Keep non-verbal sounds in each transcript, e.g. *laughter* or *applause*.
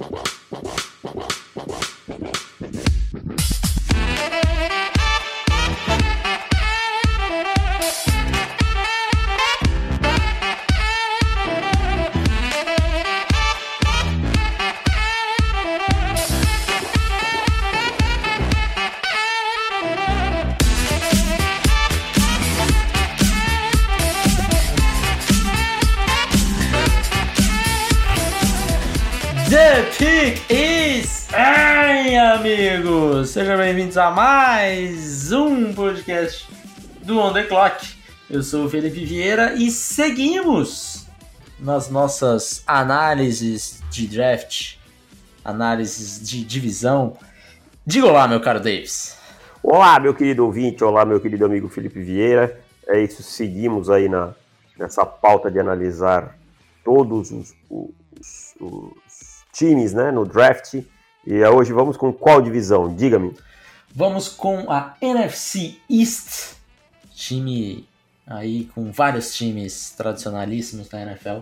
The Sejam bem-vindos a mais um podcast do On The Clock. Eu sou o Felipe Vieira e seguimos nas nossas análises de draft, análises de divisão. Diga olá, meu caro Davis. Olá, meu querido ouvinte, olá, meu querido amigo Felipe Vieira. É isso, seguimos aí na, nessa pauta de analisar todos os, os, os times né, no draft. E hoje vamos com qual divisão? Diga-me. Vamos com a NFC East, time aí com vários times tradicionalíssimos da NFL.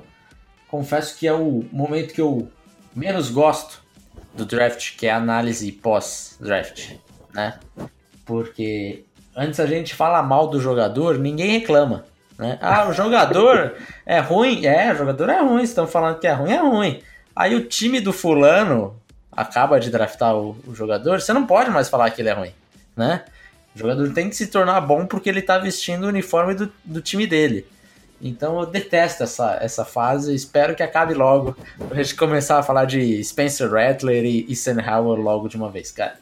Confesso que é o momento que eu menos gosto do draft, que é a análise pós-draft, né? Porque antes a gente fala mal do jogador, ninguém reclama, né? Ah, o jogador *laughs* é ruim? É, o jogador é ruim, estão falando que é ruim, é ruim. Aí o time do fulano acaba de draftar o, o, jogador, você não pode mais falar que ele é ruim, né? O jogador tem que se tornar bom porque ele tá vestindo o uniforme do, do time dele. Então eu detesto essa, essa fase, espero que acabe logo, pra gente começar a falar de Spencer Rattler e, e Sam logo de uma vez, cara.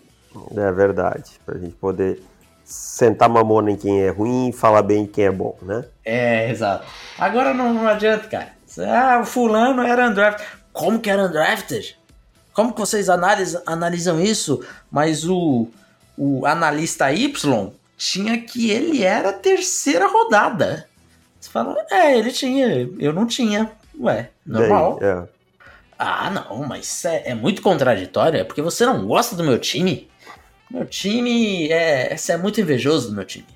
É verdade, pra gente poder sentar mamona em quem é ruim e falar bem em quem é bom, né? É, exato. Agora não, não adianta, cara. Ah, o fulano era undrafted. Como que era undrafted? Como que vocês analisam, analisam isso? Mas o, o analista Y tinha que ele era terceira rodada. Você fala, é, ele tinha, eu não tinha. Ué, normal. É. Ah, não, mas é, é, muito contraditório. É porque você não gosta do meu time. Meu time é. Você é muito invejoso do meu time.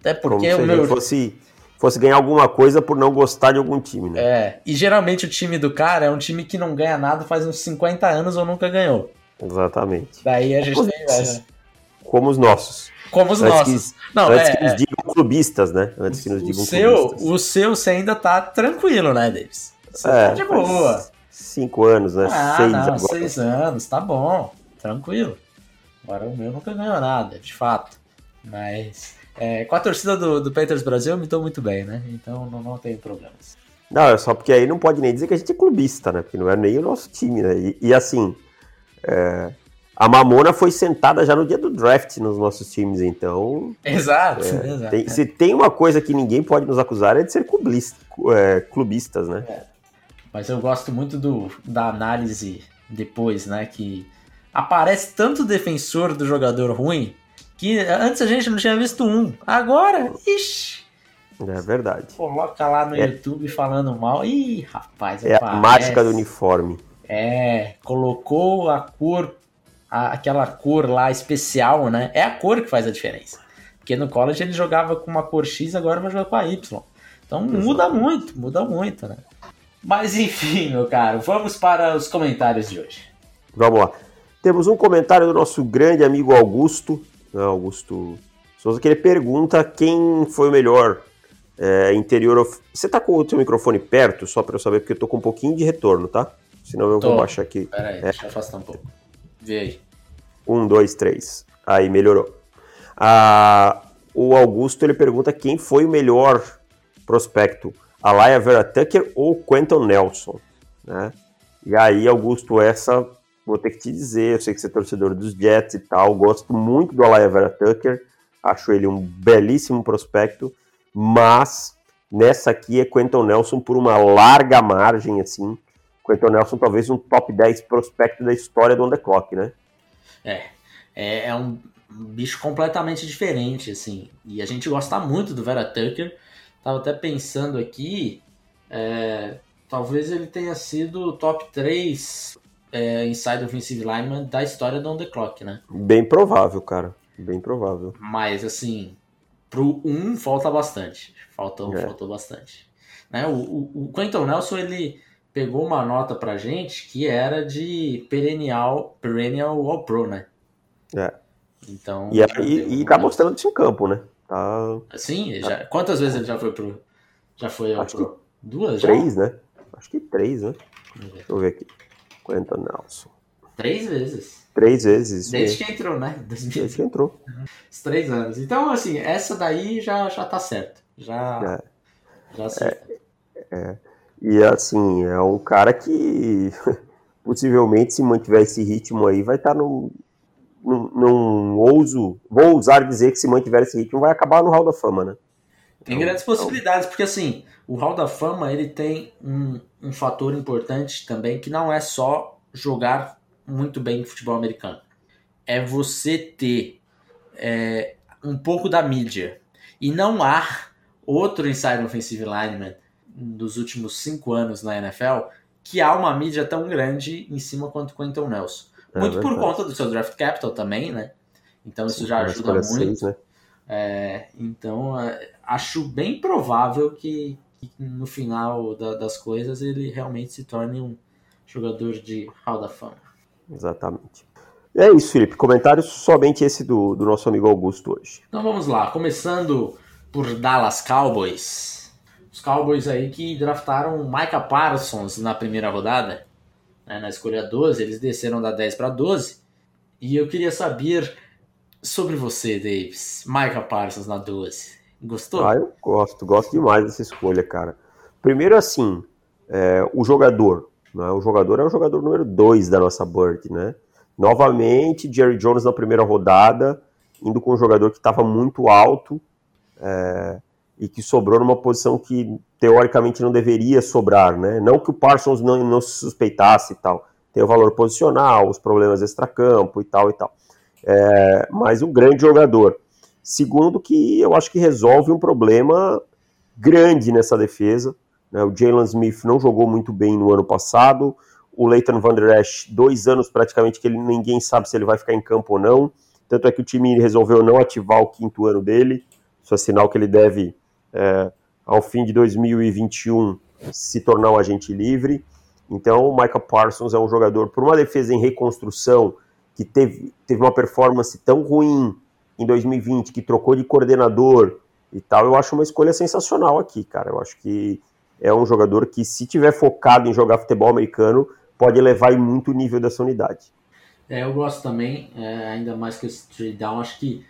Até porque Como o meu. fosse, fosse ganhar alguma coisa por não gostar de algum time, né? É. E geralmente o time do cara é um time que não ganha nada faz uns 50 anos ou nunca ganhou. Exatamente. Daí a gente Como, tem inveja. como os nossos. Como os Antes nossos. que- não, Antes é, que nos é. digam clubistas, né? Antes que nos o digam seu, clubistas. o seu você ainda tá tranquilo, né, Davis? Você É, tá de boa. Cinco anos, né? Ah, Seis não, agora. seis anos, tá bom, tranquilo. Agora o meu nunca ganhou nada, de fato. Mas é, com a torcida do, do Panthers Brasil eu me dou muito bem, né? Então não, não tenho problemas. Não, é só porque aí não pode nem dizer que a gente é clubista, né? Porque não é nem o nosso time, né? E, e assim, é, a Mamona foi sentada já no dia do draft nos nossos times, então. *laughs* Exato, é, exato. tem- se tem uma coisa que ninguém pode nos acusar é de ser clubista, é, clubistas, né? Mas eu gosto muito do, da análise depois, né? Que aparece tanto defensor do jogador ruim que antes a gente não tinha visto um. Agora, ixi, É verdade. coloca lá no É. YouTube falando mal. Ih, rapaz, É a aparece. mágica do uniforme. É, colocou a cor, a- aquela cor lá especial, né? É a cor que faz a diferença. Porque no college ele jogava com uma cor X, agora vai jogar com a Y. Então muda muito, muda muito, né? Mas enfim, meu caro, vamos para os comentários de hoje. Vamos lá. Temos um comentário do nosso grande amigo Augusto, né, Augusto Souza, que ele pergunta quem foi o melhor é, interior. Of... Você tá com o seu microfone perto, só para eu saber, porque eu tô com um pouquinho de retorno, tá? Senão eu Tô. vou baixar aqui. Pera aí, deixa eu afastar um pouco. Vê aí. Um, dois, três. Aí, melhorou. Ah, o Augusto ele pergunta quem foi o melhor prospecto, a Laia Vera Tucker ou Quentin Nelson, né? E aí, Augusto, essa vou ter que te dizer, eu sei que você é torcedor dos Jets e tal, gosto muito do Alaya Vera Tucker, acho ele um belíssimo prospecto, mas nessa aqui é Quentin Nelson por uma larga margem, assim. Quentin Nelson talvez um top 10 prospecto da história do On The Clock, né? É, é, é um bicho completamente diferente, assim. E a gente gosta muito do Vera Tucker. Tava até pensando aqui, é, talvez ele tenha sido top 3 é, inside offensive lineman da história do On The Clock, né? Bem provável, cara. Bem provável. Mas, assim, pro 1 um, falta bastante. Faltou, É. faltou bastante. Né? O, o, o Quentin Nelson, ele pegou uma nota pra gente que era de perennial, perennial All Pro, né? É. Então. E, e, e tá mostrando isso em campo, né? Tá... Sim, já, quantas vezes ele já foi pro. Já foi ao Acho Pro? Duas já? Três, né? Acho que três, né? Deixa eu ver aqui. Quentin Nelson. Três vezes. Três vezes. Desde mesmo. que entrou, né? Desde que entrou. Os três anos. Então, assim, essa daí já, já tá certo. Já. Já acerta. E assim, é um cara que *laughs* possivelmente, se mantiver esse ritmo aí, vai estar num, num, num ouso, vou ousar dizer que se mantiver esse ritmo, vai acabar no Hall da Fama, né? Tem grandes possibilidades, porque assim, o Hall da Fama ele tem um, um fator importante também que não é só jogar muito bem futebol americano. É você ter é, um pouco da mídia. E não há outro inside offensive lineman dos últimos cinco anos na NFL que há uma mídia tão grande em cima quanto o Quentin Nelson. É muito por verdade. conta do seu draft capital também, né? Então isso já Uma ajuda muito. seis, né? É, então, é, acho bem provável que, que no final da- das coisas ele realmente se torne um jogador de Hall da Fama. Exatamente. É isso, Felipe. Comentários somente esse do, do nosso amigo Augusto hoje. Então vamos lá, começando por Dallas Cowboys. Os Cowboys aí que draftaram Micah Parsons na primeira rodada, né, na escolha 12, eles desceram da 10 para 12. E eu queria saber sobre você, Davis. Micah Parsons na 12. Gostou? Ah, eu gosto, gosto demais dessa escolha, cara. Primeiro, assim, é, o jogador. Né? O jogador é o jogador número 2 da nossa Bird, né? Novamente, Jerry Jones na primeira rodada, indo com um jogador que estava muito alto é, e que sobrou numa posição que teoricamente não deveria sobrar, né? Não que o Parsons não, não se suspeitasse e tal. Tem o valor posicional, os problemas extracampo e tal e tal. É, mas um grande jogador. Segundo, que eu acho que resolve um problema grande nessa defesa. né? O Jalen Smith não jogou muito bem no ano passado. O Leighton Van Der Esch, dois anos praticamente que ele, ninguém sabe se ele vai ficar em campo ou não. Tanto é que o time resolveu não ativar o quinto ano dele. Isso é sinal que ele deve, é, ao fim de 2021, se tornar um agente livre. Então, o Michael Parsons é um jogador, por uma defesa em reconstrução, que teve, teve uma performance tão ruim em 2020, que trocou de coordenador e tal, eu acho uma escolha sensacional aqui, cara. Eu acho que é um jogador que, se tiver focado em jogar futebol americano, pode elevar muito o nível dessa unidade. É, eu gosto também, é, ainda mais que esse trade down, acho que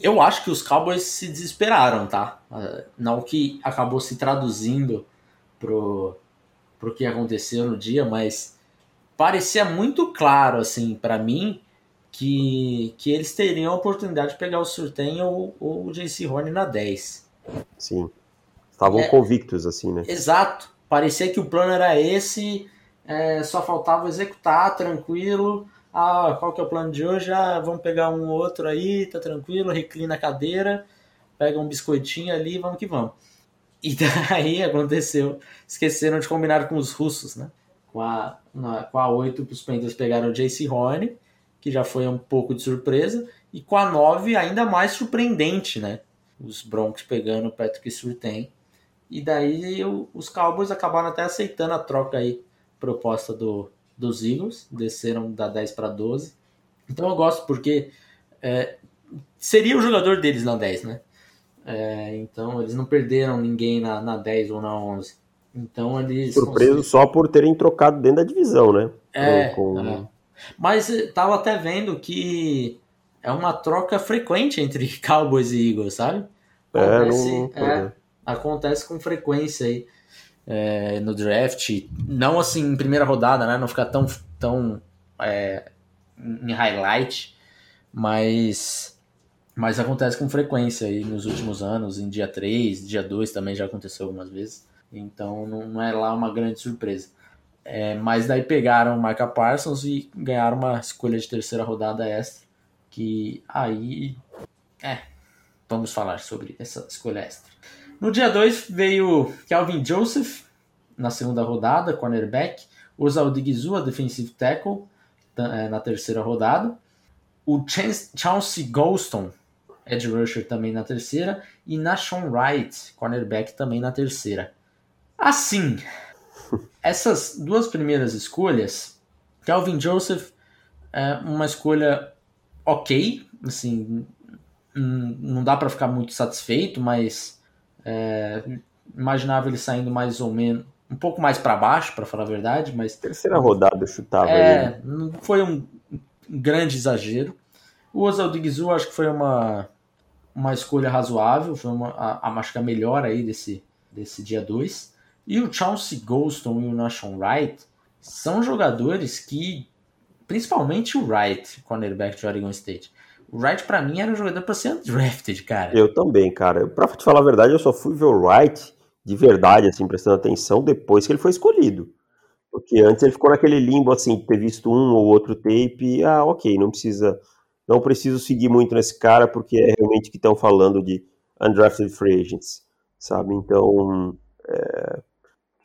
eu acho que os Cowboys se desesperaram, tá? É, Não que acabou se traduzindo pro, pro que aconteceu no dia, mas parecia muito claro, assim, para mim, que, que eles teriam a oportunidade de pegar o Surtain ou, ou o JC Horn na 10. Sim. Estavam É. convictos, assim, né? Exato. Parecia que o plano era esse, é, só faltava executar, tranquilo. Ah, qual que é o plano de hoje? Ah, vamos pegar um ou outro aí, tá tranquilo, reclina a cadeira, pega um biscoitinho ali, vamos que vamos. E *laughs* daí aconteceu, esqueceram de combinar com os russos, né? Com a, na, com a 8, os Panthers pegaram o JC Horn, que já foi um pouco de surpresa, e com a 9, ainda mais surpreendente, né? Os Broncos pegando o Patrick Surtain. E daí o- os Cowboys acabaram até aceitando a troca aí, proposta do, dos Eagles, desceram da 10 para 12. Então eu gosto porque é, seria o jogador deles na 10, né? É, então eles não perderam ninguém na, na 10 ou na 11. Então eles. Surpreso só por terem trocado dentro da divisão, né? É, Com- é. Mas eh, tava até vendo que é uma troca frequente entre *laughs* Cowboys e Eagles, sabe? É, Acontece, não- é, acontece com frequência aí é, no draft. Não assim em primeira rodada, né? Não ficar tão, tão é, em highlight, mas, mas acontece com frequência aí nos últimos anos, em dia 3, dia 2 também já aconteceu algumas vezes. Então não, não é lá uma grande surpresa. É, mas daí pegaram o Micah Parsons e ganharam uma escolha de terceira rodada extra. Que aí. É. Vamos falar sobre essa escolha extra. No dia 2 veio Calvin Joseph, na segunda rodada, cornerback. Osa Odigizua, defensive tackle, ta- é, na terceira rodada. O Chance- Chauncey Golston, edge rusher, também na terceira. E Nashon Wright, cornerback, também na terceira. Assim, *laughs* essas duas primeiras escolhas, Calvin Joseph é uma escolha ok, assim, não dá para ficar muito satisfeito, mas é, imaginava ele saindo mais ou menos um pouco mais para baixo, para falar a verdade, mas terceira rodada eu chutava. É, não foi um grande exagero. O Oswald Guizu acho que foi uma uma escolha razoável, foi uma a, a acho que a melhor aí desse desse dia 2. E o Chauncey Golston e o Nashon Wright são jogadores que principalmente o Wright, cornerback de Oregon State. O Wright, para mim, era um jogador para ser undrafted, cara. Eu também, cara. Pra te falar a verdade, eu só fui ver o Wright de verdade, assim, prestando atenção, depois que ele foi escolhido. Porque antes ele ficou naquele limbo, assim, ter visto um ou outro tape, e, ah, ok, não precisa, não preciso seguir muito nesse cara, porque é realmente que estão falando de undrafted free agents, sabe? Então, é,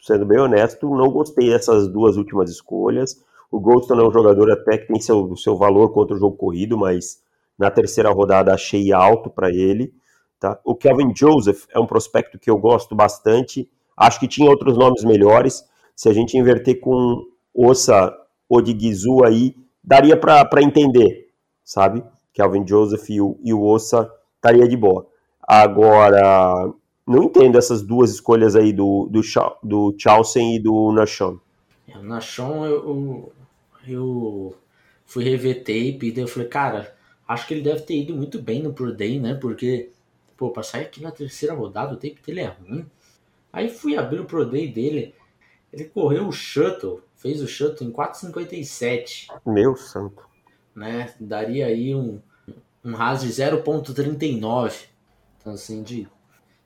sendo bem honesto, não gostei dessas duas últimas escolhas. O Goldston é um jogador até que tem seu, seu valor contra o jogo corrido, mas na terceira rodada achei alto para ele. Tá? O Kevin Joseph é um prospecto que eu gosto bastante. Acho que tinha outros nomes melhores. Se a gente inverter com Ossa ou de Gizu aí, daria para entender, sabe? Kelvin Joseph e o, e o Ossa estaria de boa. Agora, não entendo essas duas escolhas aí do, do, do Chausen e do Nashon. É, o Nashon, eu, eu fui rever tape e daí eu falei, cara, acho que ele deve ter ido muito bem no Pro Day, né? Porque pô, pra sair aqui na terceira rodada, o tempo dele é ruim. Aí fui abrir o Pro Day dele, ele correu o shuttle, fez o shuttle em 4,57. Meu santo. Né? Daria aí um, um RAS de 0,39. Então, assim, de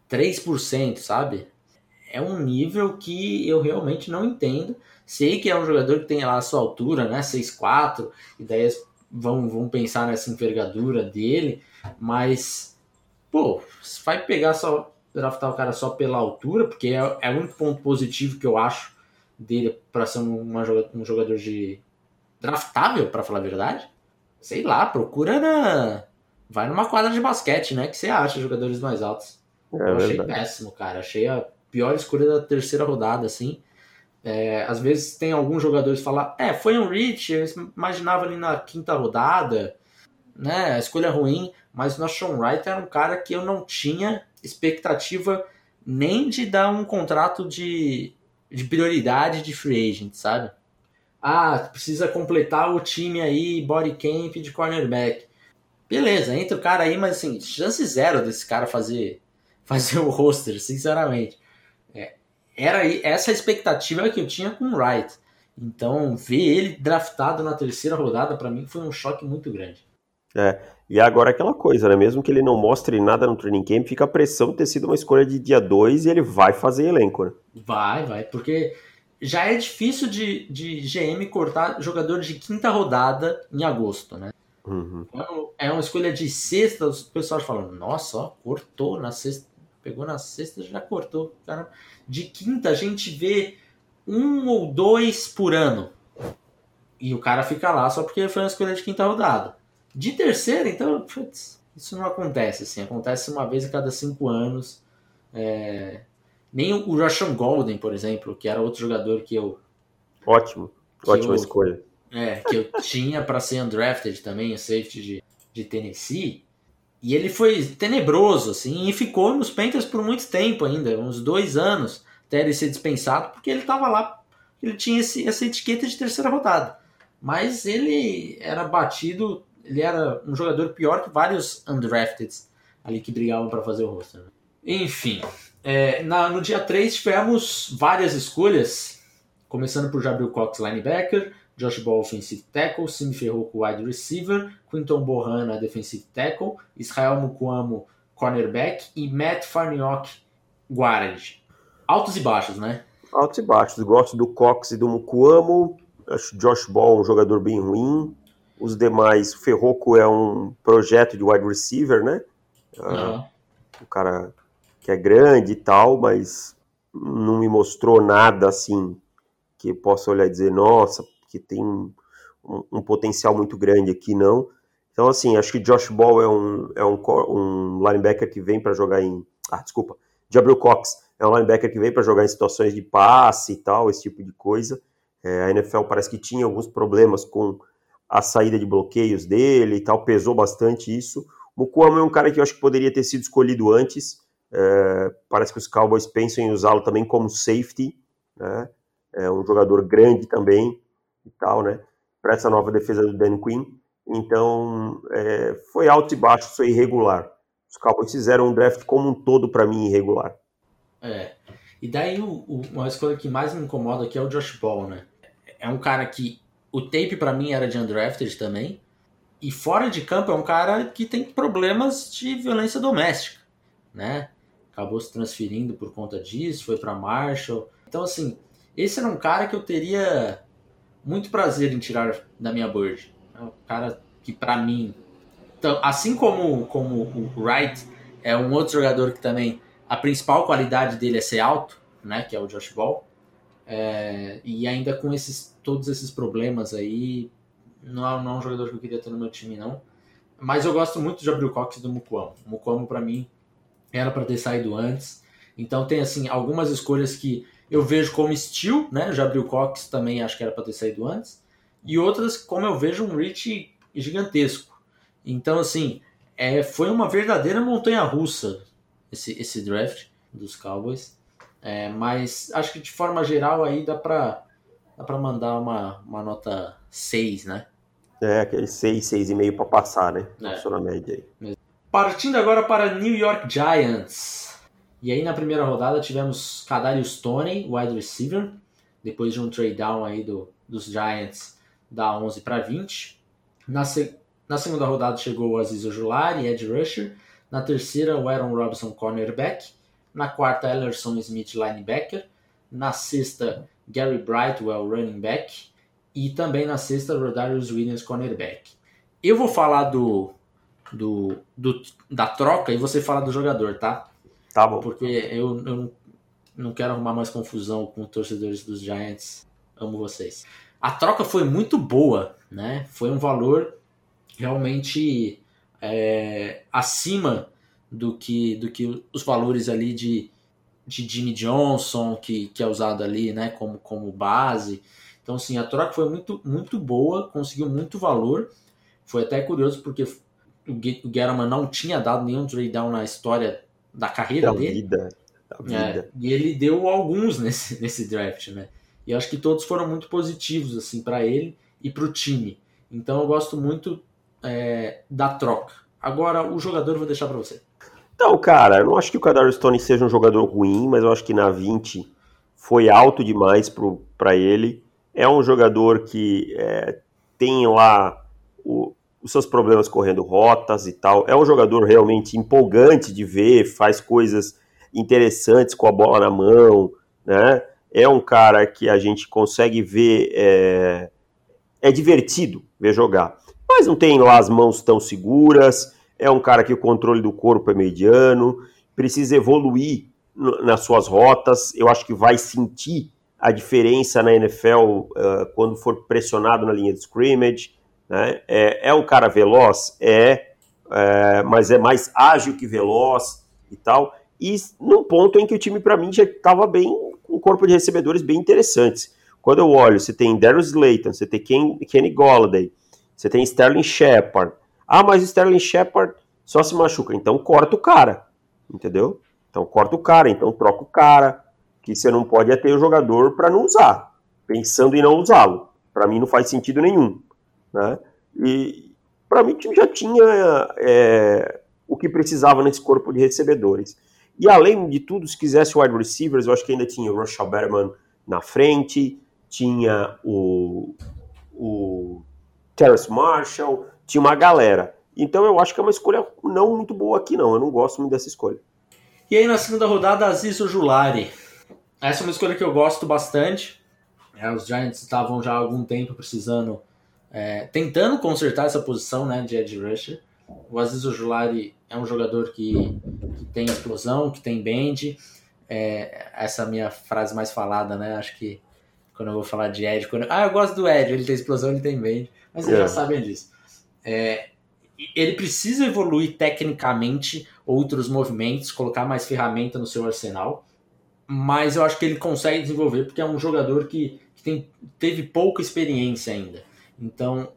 3%, sabe? É um nível que eu realmente não entendo. Sei que é um jogador que tem lá a sua altura, né? 6'4", e daí vão, vão pensar nessa envergadura dele, mas pô, vai pegar só, draftar o cara só pela altura, porque é, é o único ponto positivo que eu acho dele para ser uma, um jogador de draftável, para falar a verdade. Sei lá, procura na. Vai numa quadra de basquete, né? Que você acha jogadores mais altos. É eu achei verdade. péssimo, cara. Achei a pior escolha da terceira rodada, assim. É, às vezes tem alguns jogadores que falam, é, foi um reach, eu imaginava ali na quinta rodada, né? A escolha ruim, mas o Nashon Wright era um cara que eu não tinha expectativa nem de dar um contrato de, de prioridade de free agent, sabe? Ah, precisa completar o time aí, body camp de cornerback. Beleza, entra o cara aí, mas assim, chance zero desse cara fazer, fazer *laughs* o roster, sinceramente. É, era essa expectativa que eu tinha com o Wright. Então, ver ele draftado na terceira rodada, para mim, foi um choque muito grande. É, e agora aquela coisa, né? Mesmo que ele não mostre nada no training camp, fica a pressão de ter sido uma escolha de dia 2 e ele vai fazer elenco, né? Vai, vai, porque já é difícil de, de GM cortar jogador de quinta rodada em agosto, né? Uhum. é uma escolha de sexta, os pessoal falam, nossa, ó, cortou na sexta, pegou na sexta, já cortou. Cara. De quinta a gente vê um ou dois por ano. E o cara fica lá só porque foi uma escolha de quinta rodada. De terceira, então, putz, isso não acontece, assim. Acontece uma vez a cada cinco anos. É... Nem o Russian Golden, por exemplo, que era outro jogador que eu. Ótimo, ótima eu, escolha. É, que eu tinha para ser undrafted também, o safety de, de Tennessee. E ele foi tenebroso, assim, e ficou nos Panthers por muito tempo ainda, uns dois anos, até ele ser dispensado, porque ele estava lá, ele tinha esse, essa etiqueta de terceira rodada. Mas ele era batido ele era um jogador pior que vários undrafted ali que brigavam para fazer o roster. Né? Enfim, é, na, no dia 3 tivemos várias escolhas, começando por Jabril Cox, linebacker, Josh Ball, offensive tackle, Sim Ferroco, wide receiver, Quinton Bohana, defensive tackle, Israel Mukwamo, cornerback e Matt Farniok, guard. Altos e baixos, né? Altos e baixos. Gosto do Cox e do Mukwamo. Acho Josh Ball um jogador bem ruim. Os demais, o Ferroco é um projeto de wide receiver, né? Uhum. Um cara que é grande e tal, mas não me mostrou nada assim que possa olhar e dizer, nossa, que tem um, um, potencial muito grande aqui, não. Então, assim, acho que Josh Ball é um, é um, um linebacker que vem para jogar em. Ah, desculpa. Jabril Cox é um linebacker que veio para jogar em situações de passe e tal, esse tipo de coisa. É, a NFL parece que tinha alguns problemas com a saída de bloqueios dele e tal, pesou bastante isso. O Mukuama é um cara que eu acho que poderia ter sido escolhido antes. É, parece que os Cowboys pensam em usá-lo também como safety, né? É um jogador grande também e tal, né? Para essa nova defesa do Dan Quinn. Então, é, foi alto e baixo, foi irregular. Os Cowboys fizeram um draft como um todo para mim irregular. É. E daí o, o, uma escolha que mais me incomoda aqui é o Josh Ball, né? É um cara que o tape para mim era de undrafted também. E fora de campo é um cara que tem problemas de violência doméstica, né? Acabou se transferindo por conta disso, foi para Marshall. Então assim, esse era um cara que eu teria muito prazer em tirar da minha board. É um cara que para mim, então, assim como como o Wright é um outro jogador que também a principal qualidade dele é ser alto, né? Que é o Josh Ball. É, e ainda com esses todos esses problemas aí, não, é, não é um jogador que eu queria ter no meu time, não. Mas eu gosto muito de Abril Cox e do Mukwamo. O para mim, era para ter saído antes. Então tem, assim, algumas escolhas que eu vejo como estilo, né? Jabril Cox também acho que era para ter saído antes. E outras como eu vejo um reach gigantesco. Então, assim, é, foi uma verdadeira montanha russa esse, esse draft dos Cowboys. É, mas acho que de forma geral aí dá para dá pra mandar uma, uma nota 6, né? É, aquele 6, 6,5 para passar, né? É. Passou na média aí. Partindo agora para New York Giants. E aí na primeira rodada tivemos Kadarius Tony, wide receiver, depois de um trade down aí do, dos Giants da 11 para 20. Na, se, na segunda rodada chegou o Aziz Ojulari, edge rusher. Na terceira, o Aaron Robinson, cornerback. Na quarta, Ellerson Smith, linebacker. Na sexta, Gary Brightwell, running back. E também na sexta, Rodarius Williams, cornerback. Eu vou falar do, do, do, da troca e você fala do jogador, tá? Tá bom. Porque eu, eu não quero arrumar mais confusão com torcedores dos Giants. Amo vocês. A troca foi muito boa, né? Foi um valor realmente é, acima do que, do que os valores ali de, de Jimmy Johnson, que, que é usado ali né, como, como base. Então, assim, a troca foi muito, muito boa, conseguiu muito valor. Foi até curioso porque o Gettleman não tinha dado nenhum trade down na história da carreira da dele. Vida, da vida. É, e ele deu alguns *laughs* nesse, nesse draft, né? E acho que todos foram muito positivos assim para ele e para o time. Então eu gosto muito é, da troca. Agora, o jogador eu vou deixar para você. Então, cara, eu não acho que o Kadar Stone seja um jogador ruim, mas eu acho que na 20 foi alto demais para ele. É um jogador que é, tem lá o, os seus problemas correndo rotas e tal. É um jogador realmente empolgante de ver, faz coisas interessantes com a bola na mão, né? É um cara que a gente consegue ver, é, é divertido ver jogar mas não tem lá as mãos tão seguras. É um cara que o controle do corpo é mediano, precisa evoluir nas suas rotas. Eu acho que vai sentir a diferença na NFL uh, quando for pressionado na linha de scrimmage. Né? É, é um cara veloz? É, é, mas é mais ágil que veloz e tal. E num ponto em que o time, para mim, já estava bem, com um corpo de recebedores bem interessantes. Quando eu olho, você tem Darius Slayton, você tem Ken, Kenny Golladay, você tem Sterling Shepard. Ah, mas Sterling Shepard só se machuca. Então corta o cara. Entendeu? Então corta o cara, então troca o cara. Que você não pode é ter o jogador para não usar. Pensando em não usá-lo. Para mim não faz sentido nenhum. Né? E para mim o time já tinha é, o que precisava nesse corpo de recebedores. E além de tudo, se quisesse wide receivers, eu acho que ainda tinha o Russell Berman na frente, tinha o, o Terrace Marshall, tinha uma galera. Então eu acho que é uma escolha não muito boa aqui, não. Eu não gosto muito dessa escolha. E aí na segunda rodada, Aziz Julari. Essa é uma escolha que eu gosto bastante. É, os Giants estavam já há algum tempo precisando, é, tentando consertar essa posição né, de edge rusher. O Aziz Julari é um jogador que, que tem explosão, que tem bend. É, essa é a minha frase mais falada, né? Acho que quando eu vou falar de Ed, quando... ah, eu gosto do Ed, ele tem explosão, ele tem bend, mas vocês é. já sabem disso. É, ele precisa evoluir tecnicamente outros movimentos, colocar mais ferramenta no seu arsenal. mas eu acho que ele consegue desenvolver porque é um jogador que, que tem, teve pouca experiência ainda. Então,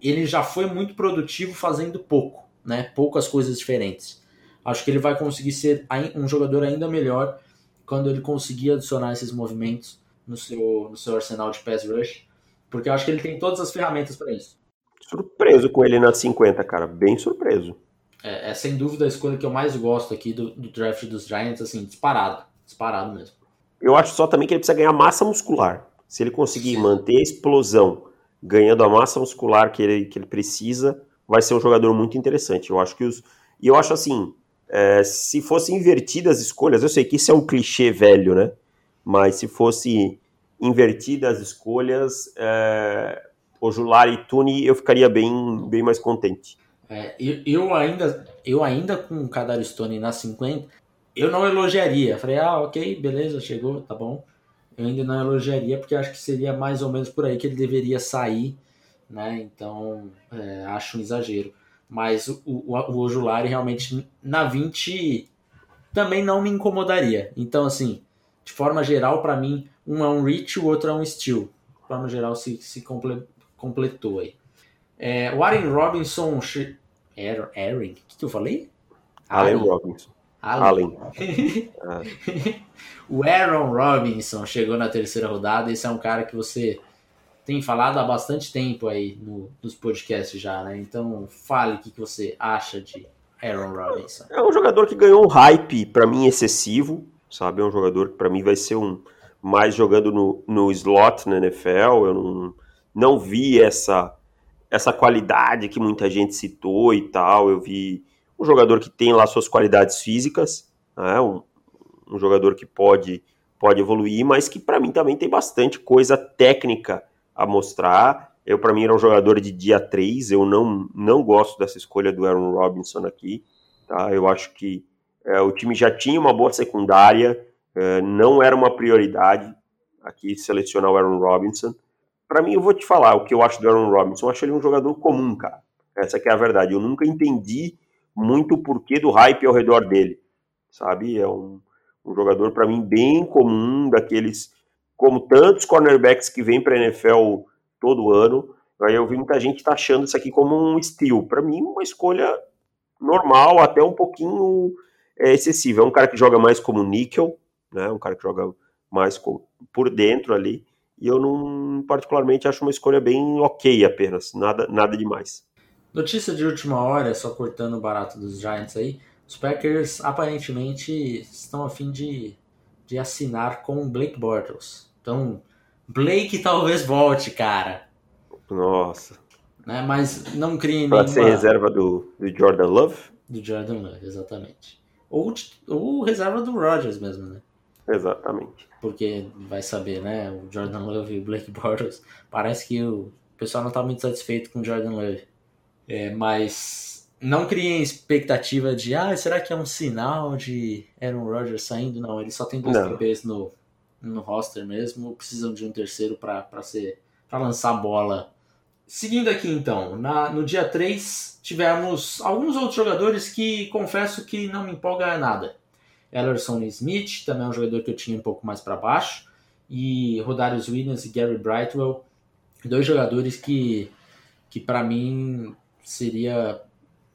ele já foi muito produtivo fazendo pouco, né? Poucas coisas diferentes. Acho que ele vai conseguir ser um jogador ainda melhor quando ele conseguir adicionar esses movimentos no seu, no seu arsenal de pass rush, porque eu acho que ele tem todas as ferramentas para isso. Surpreso com ele na 50, cara, bem surpreso. É, é, sem dúvida a escolha que eu mais gosto aqui do, do draft dos Giants, assim, disparado, disparado mesmo. Eu acho só também que ele precisa ganhar massa muscular. Se ele conseguir Sim. manter a explosão, ganhando a massa muscular que ele, que ele precisa, vai ser um jogador muito interessante. Eu acho que os. E eu acho assim, é, se fossem invertidas as escolhas, eu sei que isso é um clichê velho, né? Mas se fosse invertidas as escolhas, é, o Jular e Tuni, eu ficaria bem, bem mais contente. É, eu, eu, ainda, eu ainda com o Kadar Stone na 50, eu não elogiaria. Falei, ah, ok, beleza, chegou, tá bom. Eu ainda não elogiaria, porque acho que seria mais ou menos por aí que ele deveria sair, né? Então, é, acho um exagero. Mas o, o, o Ojulari realmente na 20 também não me incomodaria. Então, assim, de forma geral, para mim, um é um reach, o outro é um steal. De forma geral, se, se comple, completou aí. É, o Aaron Robinson. Aaron, Aaron? O que, que eu falei? Allen Robinson. Allen. *laughs* o Aaron Robinson chegou na terceira rodada. Esse é um cara que você tem falado há bastante tempo aí no, nos podcasts já, né? Então, fale o que, que você acha de Aaron Robinson. É um jogador que ganhou um hype, para mim, excessivo, sabe? É um jogador que, para mim, vai ser um mais jogando no, no slot na NFL. Eu não, não vi essa, essa qualidade que muita gente citou e tal. Eu vi um jogador que tem lá suas qualidades físicas, né? um, um jogador que pode, pode evoluir, mas que para mim também tem bastante coisa técnica a mostrar. Eu, para mim, era um jogador de dia 3. Eu não, não gosto dessa escolha do Aaron Robinson aqui. Tá? Eu acho que é, o time já tinha uma boa secundária, é, não era uma prioridade aqui selecionar o Aaron Robinson. Para mim, eu vou te falar o que eu acho do Aaron Robinson. Eu acho ele um jogador comum, cara. Essa é a verdade. Eu nunca entendi muito o porquê do hype ao redor dele, sabe? É um, um jogador, para mim, bem comum, daqueles, como tantos cornerbacks que vêm para a NFL todo ano. Aí eu vi muita gente tá achando isso aqui como um steal. Para mim, uma escolha normal, até um pouquinho é, excessiva. É um cara que joga mais como níquel, né? Um cara que joga mais por dentro ali. E eu não, particularmente, acho uma escolha bem ok apenas, nada, nada demais. Notícia de última hora, só cortando o barato dos Giants aí. Os Packers aparentemente estão a fim de, de assinar com o Blake Bortles. Então, Blake talvez volte, cara. Nossa. Né? Mas não criem Pode nenhuma... ser reserva do, do Jordan Love? Do Jordan Love, exatamente. Ou, ou reserva do Rodgers mesmo, né? Exatamente. Porque vai saber, né? O Jordan Love e o Blake Bortles. Parece que o pessoal não está muito satisfeito com o Jordan Love. É, mas não criem expectativa de, ah, será que é um sinal de Aaron Rodgers saindo? Não, ele só tem dois QBs no, no roster mesmo, precisam de um terceiro para ser para lançar a bola. Seguindo aqui então, na, no dia 3 tivemos alguns outros jogadores que confesso que não me empolga nada. Ellerson Smith, também é um jogador que eu tinha um pouco mais para baixo, e Rodarius Williams e Gary Brightwell, dois jogadores que, que para mim seria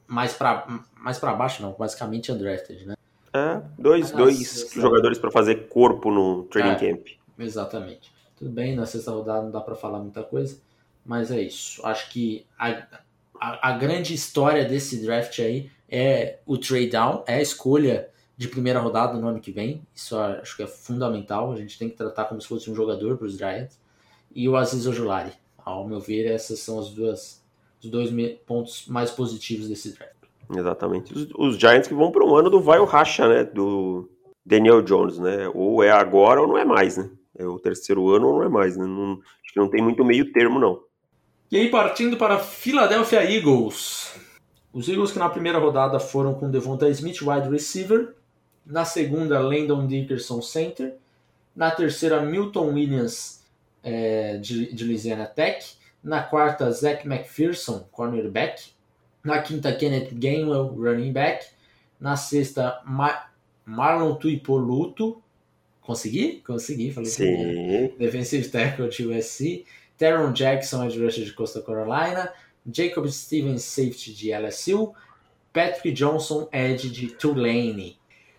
mais para mais para baixo, não, basicamente undrafted, né? É, dois, dois jogadores para fazer corpo no training é, camp. Exatamente. Tudo bem, na sexta rodada não dá para falar muita coisa, mas é isso. Acho que a, a, a, grande história desse draft aí é o trade down, é a escolha de primeira rodada no ano que vem. Isso acho que é fundamental. A gente tem que tratar como se fosse um jogador para os Giants. E o Aziz Ojulari. Ao meu ver, essas são as duas os dois pontos mais positivos desse draft. Exatamente. Os, os Giants que vão para um ano do vai o racha, né? Do Daniel Jones, né? Ou é agora ou não é mais, né? É o terceiro ano ou não é mais, né? Não, acho que não tem muito meio termo, não. E aí, partindo para Philadelphia Eagles. Os Eagles que na primeira rodada foram com Devonta Smith, wide receiver. Na segunda, Landon Dickerson, center. Na terceira, Milton Williams, é, de, de Louisiana Tech. Na quarta, Zach McPherson, cornerback. Na quinta, Kenneth Gainwell, running back. Na sexta, Ma Marlon Tuipoluto, Consegui? Consegui, falei Sim. primeiro. Defensive tackle de USC. Teron Jackson, edge rusher de Costa Carolina. Jacob Stevens, safety de LSU. Patrick Johnson, edge de Tulane.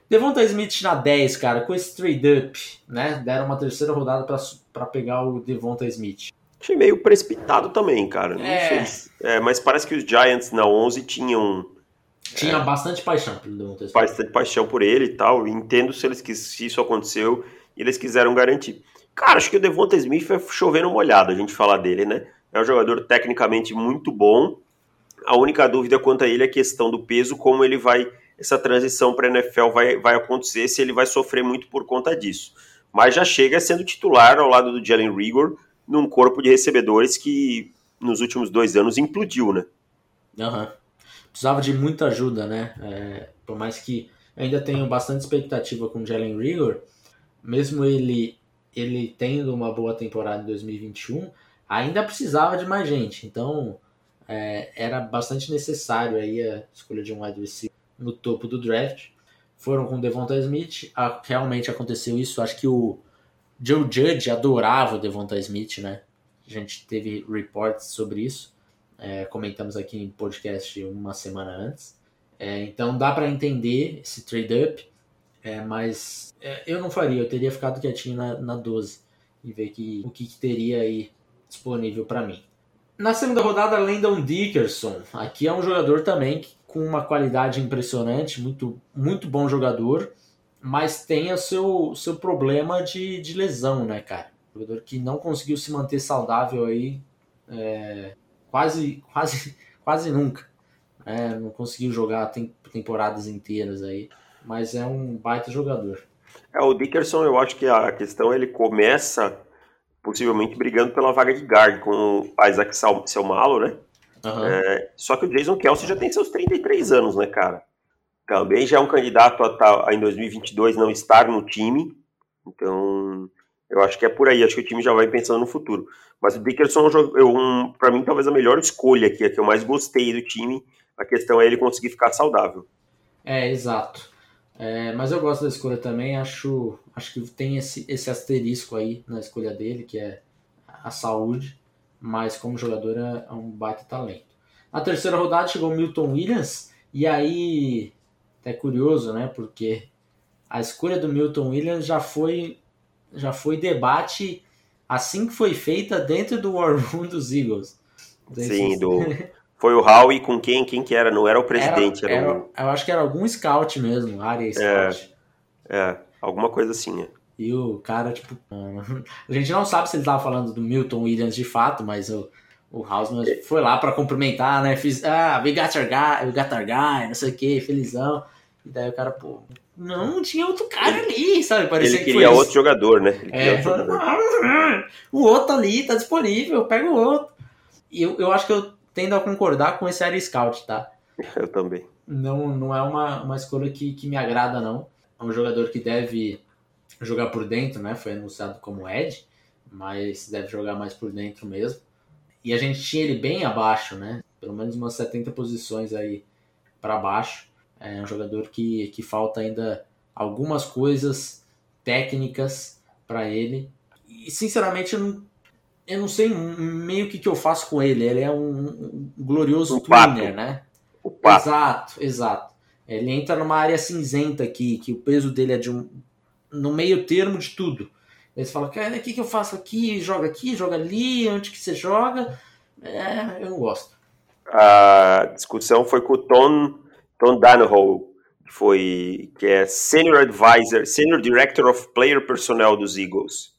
Devonta Smith na 10, cara, com esse trade-up, né? Deram uma terceira rodada para pegar o Devonta Smith. Achei meio precipitado também, cara. Não É. sei. É, mas parece que os Giants na 11 tinham Tinha bastante paixão pelo Devonta Smith. bastante paixão por ele e tal. Entendo se, eles, se isso aconteceu e eles quiseram garantir. Cara, acho que o Devonta Smith vai chovendo molhado a gente falar dele, né? É um jogador tecnicamente muito bom. A única dúvida quanto a ele é a questão do peso, como ele vai. Essa transição para NFL vai, vai acontecer, se ele vai sofrer muito por conta disso. Mas já chega sendo titular ao lado do Jalen Rigor, num corpo de recebedores que nos últimos dois anos implodiu, né? Aham. Precisava de muita ajuda, né? É, por mais que ainda tenho bastante expectativa com Jalen Rigor, mesmo ele, ele tendo uma boa temporada em 2021, ainda precisava de mais gente. Então, é, era bastante necessário aí a escolha de um wide receiver no topo do draft. Foram com Devonta Smith, a- realmente aconteceu isso. Acho que o Joe Judge adorava o Devonta Smith, né? A gente teve reports sobre isso. É, comentamos aqui em podcast uma semana antes. É, então dá para entender esse trade-up, é, mas é, eu não faria, eu teria ficado quietinho na, na 12 e ver que, o que, que teria aí disponível para mim. Na segunda rodada, Landon Dickerson. Aqui é um jogador também com uma qualidade impressionante, muito, muito bom jogador, mas tem o seu, seu problema de, de lesão, né, cara? Jogador que não conseguiu se manter saudável aí é, quase, quase, *laughs* quase nunca. né? não conseguiu jogar tem, temporadas inteiras aí, mas é um baita jogador. É, o Dickerson, eu acho que a questão ele começa possivelmente brigando pela vaga de guard com o Isaac Sal- Selmalo, né? Aham. Só que o Jason Kelsey já tem seus 33 anos, né, cara? Também já é um candidato a, tá- a em 2022 não estar no time. Então, eu acho que é por aí. Acho que o time já vai pensando no futuro. Mas o Dickerson, é um para mim, talvez a melhor escolha aqui, a que eu mais gostei do time. A questão é ele conseguir ficar saudável. É, exato. É, mas eu gosto da escolha também, acho, acho que tem esse, esse asterisco aí na escolha dele, que é a saúde, mas como jogador é é um baita talento. Na terceira rodada chegou Milton Williams, e aí é curioso, né? Porque a escolha do Milton Williams já foi, já foi debate assim que foi feita dentro do War Room dos Eagles. Sim, do, *laughs* foi o Howie com quem? Quem que era? Não era o presidente, era, era, um- eu acho que era algum scout mesmo, área scout. é, alguma coisa assim. é. E o cara, tipo. *laughs* A gente não sabe se ele tava falando do Milton Williams de fato, mas o, o Hausman foi lá pra cumprimentar, né? Fiz, ah, we got our guy, we got our guy, não sei o que, felizão. E daí o cara, pô, não tinha outro cara ali, sabe? Parecia Ele que queria foi outro jogador, né? Ele É, outro jogador. *laughs* o outro ali tá disponível, pega o outro. E eu, eu acho que eu tendo a concordar com esse Area Scout, tá? Eu também. não, não é uma, uma escolha que, que me agrada, não. É um jogador que deve jogar por dentro, né? Foi anunciado como Ed, mas deve jogar mais por dentro mesmo. E a gente tinha ele bem abaixo, né? Pelo menos umas 70 posições aí para baixo. É um jogador que, que falta ainda algumas coisas técnicas para ele. E sinceramente eu não, eu não sei meio que que eu faço com ele. Ele é um, um glorioso pato. twinner, né? O Pato. Exato, exato. Ele entra numa área cinzenta aqui, que o peso dele é de um. no meio termo de tudo. Aí você fala, cara, o que, que eu faço aqui? Joga aqui, joga ali, onde que você joga? É, eu não gosto. A discussão foi com o Tom, Tom Danahoe, que foi que é Senior Advisor, Senior Director of Player Personnel dos Eagles,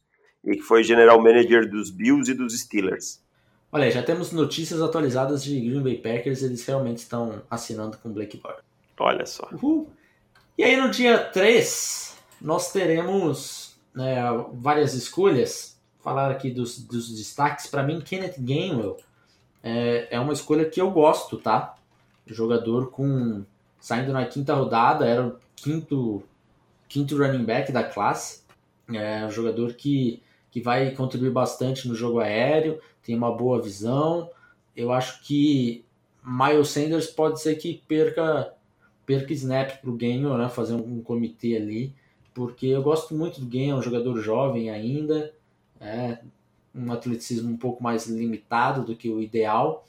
e que foi General Manager dos Bills e dos Steelers. Olha, já temos notícias atualizadas de Green Bay Packers, eles realmente estão assinando com Blake Bortles. Olha só. Uhul. E aí no dia 3, nós teremos né, várias escolhas. Falar aqui dos, dos destaques. Para mim, Kenneth Gainwell é, é uma escolha que eu gosto, tá? Jogador com. saindo na quinta rodada, era o quinto, quinto running back da classe. É um jogador que, que vai contribuir bastante no jogo aéreo, tem uma boa visão. Eu acho que Miles Sanders pode ser que perca perca snap pro Gainwell, né? Fazer um, um comitê ali. Porque eu gosto muito do game, é um jogador jovem ainda, é um atleticismo um pouco mais limitado do que o ideal,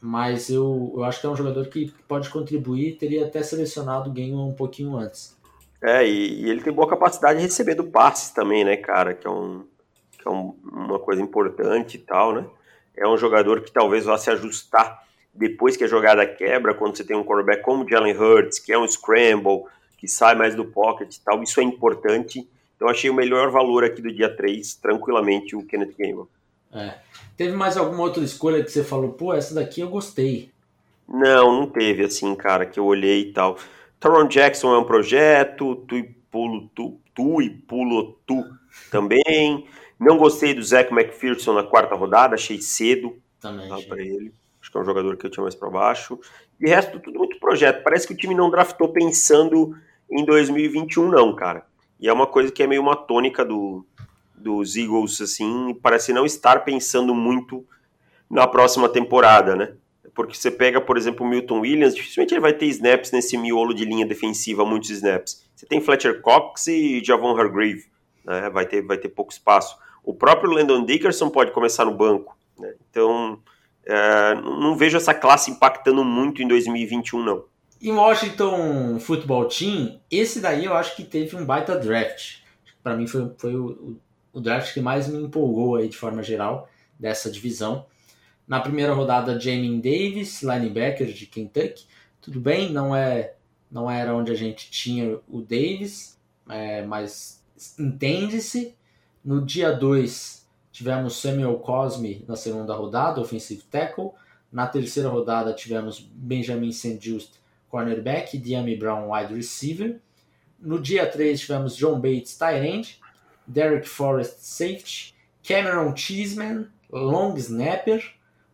mas eu, eu acho que é um jogador que pode contribuir, teria até selecionado o game um pouquinho antes. É, e, e, ele tem boa capacidade de receber do passe também, né, cara, que é, um, que é um, uma coisa importante e tal, né? É um jogador que talvez vá se ajustar depois que a jogada quebra, quando você tem um quarterback como o Jalen Hurts, que é um scramble, que sai mais do pocket e tal, isso é importante. Então achei o melhor valor aqui do dia 3, tranquilamente, o Kenneth Gainwell. É. Teve mais alguma outra escolha que você falou, pô, essa daqui eu gostei? Não, não teve assim, cara, que eu olhei e tal. Taron Jackson é um projeto, tu e pulo tu, tu e pulo tu também. Não gostei do Zach McPherson na quarta rodada, achei cedo. Também. Para ele. Acho que é um jogador que eu tinha mais para baixo. E resto, tudo muito projeto. Parece que o time não draftou pensando em 2021, não, cara. E é uma coisa que é meio uma tônica do, dos Eagles, assim, parece não estar pensando muito na próxima temporada, né? Porque você pega, por exemplo, o Milton Williams, dificilmente ele vai ter snaps nesse miolo de linha defensiva, muitos snaps. Você tem Fletcher Cox e Javon Hargrave, né? Vai ter, vai ter pouco espaço. O próprio Landon Dickerson pode começar no banco, né? Então, é, não vejo essa classe impactando muito em 2021, não. Em Washington Football Team, esse daí eu acho que teve um baita draft. Para mim foi, foi o, o, draft que mais me empolgou aí de forma geral dessa divisão. Na primeira rodada, Jamin Davis, linebacker de Kentucky. Tudo bem, não é não era onde a gente tinha o Davis, é, mas entende-se. No dia 2, tivemos Samuel Cosme na segunda rodada, offensive tackle. Na terceira rodada, tivemos Benjamin St. Just cornerback, Diami Brown, wide receiver. No dia 3 tivemos John Bates, tight end, Derek Forrest, safety, Cameron Cheeseman, long snapper,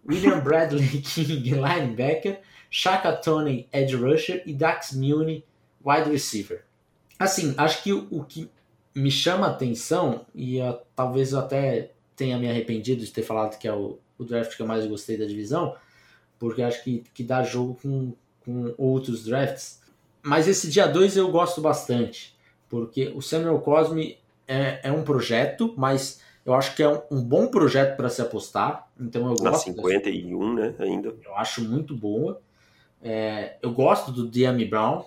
William *laughs* Bradley King, linebacker, Shaka Tony, edge rusher. E Dax Muni, wide receiver. Assim, acho que o, o que me chama a atenção, e uh, talvez eu até tenha me arrependido de ter falado que é o, o draft que eu mais gostei da divisão, porque acho que, que dá jogo com, com outros drafts. Mas esse dia 2 eu gosto bastante, porque o Samuel Cosme é, é um projeto, mas eu acho que é um, um bom projeto para se apostar. Então eu Na gosto. 51, dessa, né? Ainda. Eu acho muito boa. É, eu gosto do Diami Brown.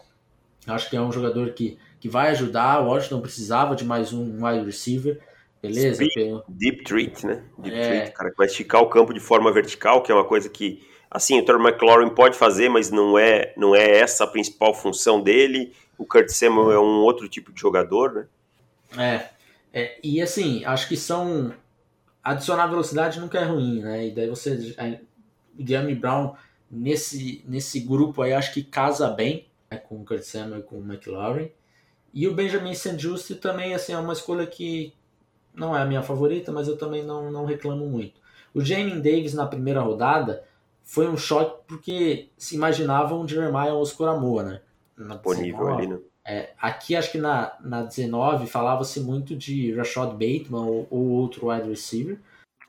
Acho que é um jogador que, que vai ajudar. O Washington precisava de mais um wide receiver. Beleza? Deep, deep treat, né? Deep é... treat, cara, que vai esticar o campo de forma vertical, que é uma coisa que Assim, o Terry McLaurin pode fazer, mas não é, não é essa a principal função dele. O Kurt Samuel é um outro tipo de jogador, né? É, é e assim, acho que são... Adicionar velocidade nunca é ruim, né? E daí você... O Diami Brown, nesse, nesse grupo aí, acho que casa bem né, com o Kurt Samuel e com o McLaurin. E o Benjamin St. Just também, assim, é uma escolha que não é a minha favorita, mas eu também não, não reclamo muito. O Jamin Davis na primeira rodada foi um choque porque se imaginava um Jeremiah Oscoramoa, né? Na Disponível ali, né? É, aqui acho que na, na 19 falava-se muito de Rashad Bateman ou, ou, outro wide receiver.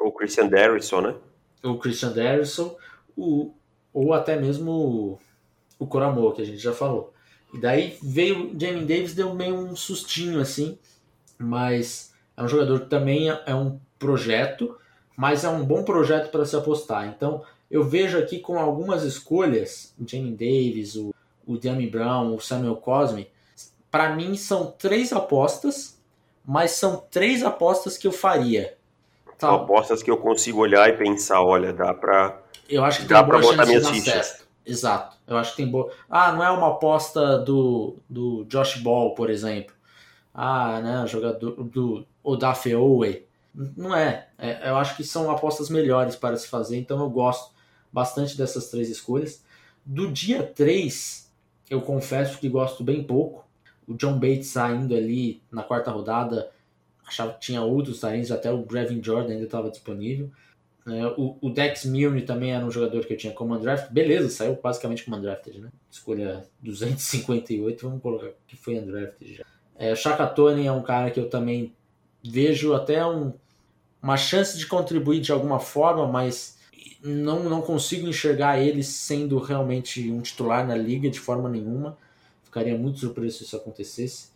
Ou Christian Darrison, né? Ou Christian Darrison, o, ou até mesmo o, o Coramoa, que a gente já falou. E daí veio o Jamie Davis, deu meio um sustinho assim, mas é um jogador que também é, é um projeto, mas é um bom projeto para se apostar. Então, eu vejo aqui com algumas escolhas, o Jamie Davis, o, o Dami Brown, o Samuel Cosme, para mim são três apostas, mas são três apostas que eu faria. Tá. São apostas que eu consigo olhar e pensar, olha, dá para Eu acho que dá tem boa botar minhas fichas. Exato. Eu acho que tem boa. Ah, não é uma aposta do, do Josh Ball, por exemplo. Ah, né, jogador do Odafe Owe. Não é. é. Eu acho que são apostas melhores para se fazer, então eu gosto bastante dessas três escolhas. Do dia 3, eu confesso que gosto bem pouco. O John Bates saindo ali na quarta rodada, achava que tinha outros talentos, até o Brevin Jordan ainda estava disponível. É, o, Dex Milne também era um jogador que eu tinha como undrafted. Beleza, saiu basicamente como undrafted, né? Escolha 258, vamos colocar que foi undrafted já. É, o Shaka Tony é um cara que eu também vejo até um, uma chance de contribuir de alguma forma, mas não, não consigo enxergar ele sendo realmente um titular na liga de forma nenhuma. Ficaria muito surpreso se isso acontecesse.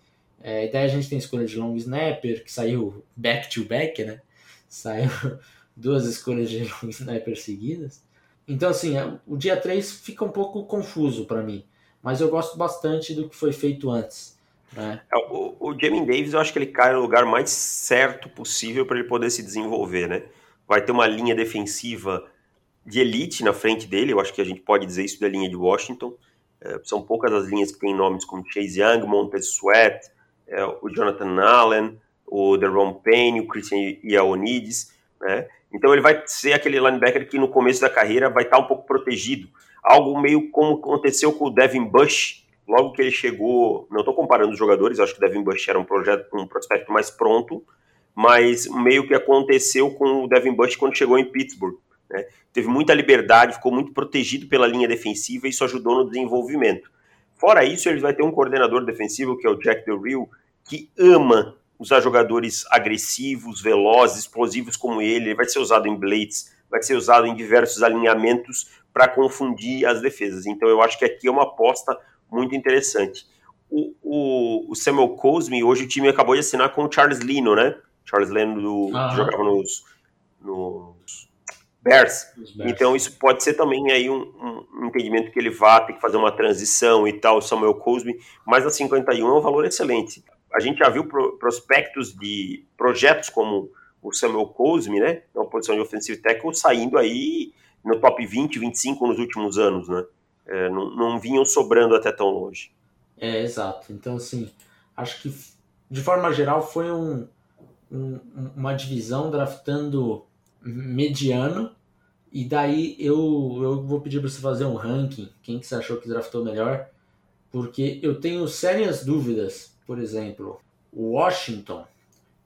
É, daí a gente tem a escolha de long snapper, que saiu back to back, né? Saiu *laughs* duas escolhas de *laughs* long snapper seguidas. Então, assim, é, o dia 3 fica um pouco confuso para mim, mas eu gosto bastante do que foi feito antes. Né? É, o, o Jamie Davis, eu acho que ele cai no lugar mais certo possível para ele poder se desenvolver, né? Vai ter uma linha defensiva de elite na frente dele, eu acho que a gente pode dizer isso da linha de Washington. É, são poucas as linhas que têm nomes como Chase Young, Montez Sweat, é, o Jonathan Allen, o Deron Payne, o Christian Ioannidis, né? Então ele vai ser aquele linebacker que no começo da carreira vai estar um pouco protegido. Algo meio como aconteceu com o Devin Bush, logo que ele chegou. Não estou comparando os jogadores, acho que o Devin Bush era um projeto, um prospecto mais pronto, mas meio que aconteceu com o Devin Bush quando chegou em Pittsburgh. Né? Teve muita liberdade, ficou muito protegido pela linha defensiva e isso ajudou no desenvolvimento. Fora isso, ele vai ter um coordenador defensivo, que é o Jack Del Rio, que ama usar jogadores agressivos, velozes, explosivos como ele. Ele vai ser usado em blitz, vai ser usado em diversos alinhamentos para confundir as defesas. Então eu acho que aqui é uma aposta muito interessante. O, o, o Samuel Cosme, hoje o time acabou de assinar com o Charles Lino, né? Charles Lino do, que jogava nos, nos Bears. Bears. Então isso pode ser também aí um, um, entendimento que ele vá ter que fazer uma transição e tal, Samuel Cosme, mas a 51 é um valor excelente a gente já viu prospectos de projetos como o Samuel Cosme, né, na posição de offensive tackle, saindo aí no top 20, 25 nos últimos anos, né? É, não, não vinham sobrando até tão longe. É, exato. Então, assim, acho que de forma geral foi um, um, uma divisão draftando mediano e daí eu, eu vou pedir para você fazer um ranking, quem que você achou que draftou melhor, porque eu tenho sérias dúvidas por exemplo, o Washington,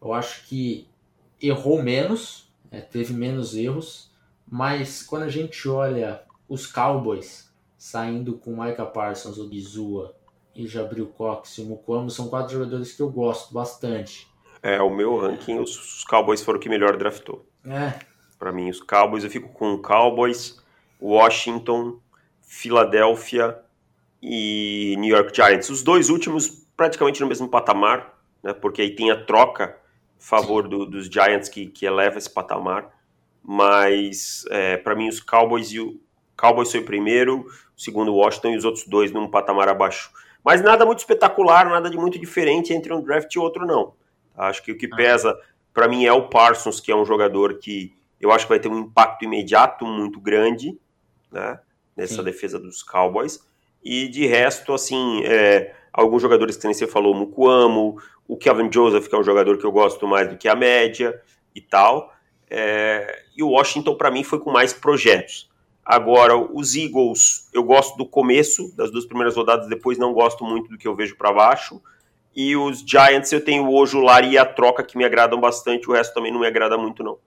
eu acho que errou menos, é, teve menos erros, mas quando a gente olha os Cowboys saindo com Micah Parsons, o Gizua e Jabril Cox e o Mukwamo, são quatro jogadores que eu gosto bastante. É, o meu ranking, os Cowboys foram o que melhor draftou. É. Para mim, os Cowboys, eu fico com Cowboys, Washington, Filadélfia e New York Giants. Os dois últimos praticamente no mesmo patamar, né, porque aí tem a troca a favor do, dos Giants que, que eleva esse patamar, mas é, para mim os Cowboys e o Cowboys foi o primeiro, o segundo Washington e os outros dois num patamar abaixo. Mas nada muito espetacular, nada de muito diferente entre um draft e outro não. Acho que o que ah. pesa para mim é o Parsons, que é um jogador que eu acho que vai ter um impacto imediato muito grande, né, nessa Sim. defesa dos Cowboys. E de resto, assim, é, alguns jogadores que você falou, o Mukuamo, o Kevin Joseph, que é um jogador que eu gosto mais do que a média e tal. É, e o Washington, para mim, foi com mais projetos. Agora, os Eagles, eu gosto do começo, das duas primeiras rodadas, depois não gosto muito do que eu vejo para baixo. E os Giants, eu tenho o Ojular e a troca que me agradam bastante, o resto também não me agrada muito, não.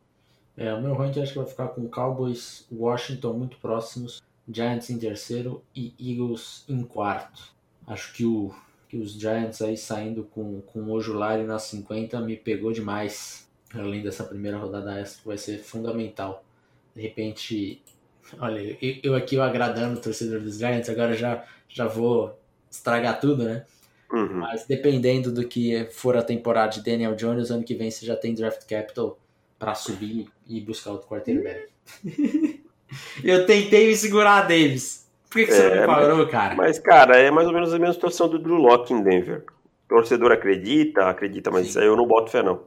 É, o meu ranking acho que vai ficar com Cowboys, Washington muito próximos, Giants em terceiro e Eagles em quarto. Acho que, o, que os Giants aí saindo com, com o Ojulari na 50 me pegou demais. Além dessa primeira rodada extra que vai ser fundamental. De repente, olha, eu, eu aqui eu agradando o torcedor dos Giants, agora já, já vou estragar tudo, né? Uhum. Mas dependendo do que for a temporada de Daniel Jones, ano que vem você já tem draft capital para subir e buscar outro quarterback. *laughs* eu tentei me segurar, Davis. Por que, que você é, não parou, mas, cara? Mas, cara, é mais ou menos a mesma situação do Drew Locke em Denver. O torcedor acredita, acredita, mas Sim. eu não boto fé, não.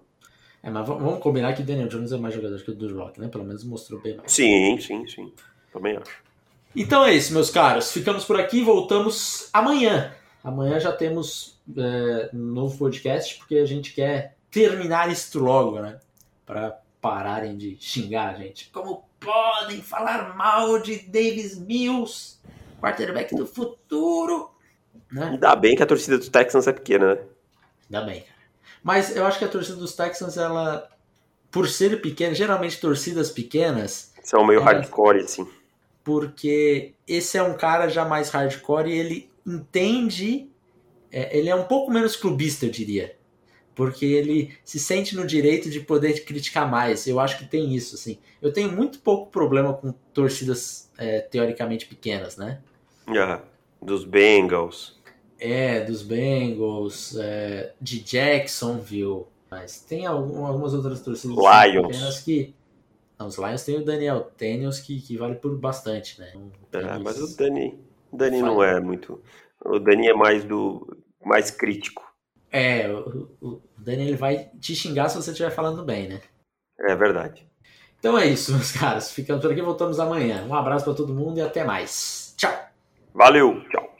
É, mas vamos combinar que o Daniel Jones é mais jogador que o Drew Locke, né? Pelo menos mostrou bem mais. Sim, sim, sim. Também acho. Então é isso, meus caros. Ficamos por aqui voltamos amanhã. Amanhã já temos é, um novo podcast, porque a gente quer terminar isto logo, né? Para pararem de xingar a gente. Como podem falar mal de Davis Mills? quarterback do futuro. Né? Ainda bem que a torcida dos Texans é pequena, né? Ainda bem, cara. Mas eu acho que a torcida dos Texans, ela, por ser pequena, geralmente torcidas pequenas. São meio elas, hardcore, assim. Porque esse é um cara já mais hardcore e ele entende. É, ele é um pouco menos clubista, eu diria. Porque ele se sente no direito de poder criticar mais. Eu acho que tem isso, assim. Eu tenho muito pouco problema com torcidas é, teoricamente pequenas, né? Ah, dos Bengals. É, dos Bengals, é, de Jacksonville. Mas tem algum, algumas outras torcidas Lions. que. Não, os Lions tem o Daniel Daniels que, que vale por bastante, né? É, mas o Dani, Dani não é muito. O Dani é mais do. mais crítico. É, o, o Dani ele vai te xingar se você estiver falando bem, né? É verdade. Então é isso, *laughs* meus caras. Ficamos por aqui, voltamos amanhã. Um abraço para todo mundo e até mais. Tchau. Valeu, tchau.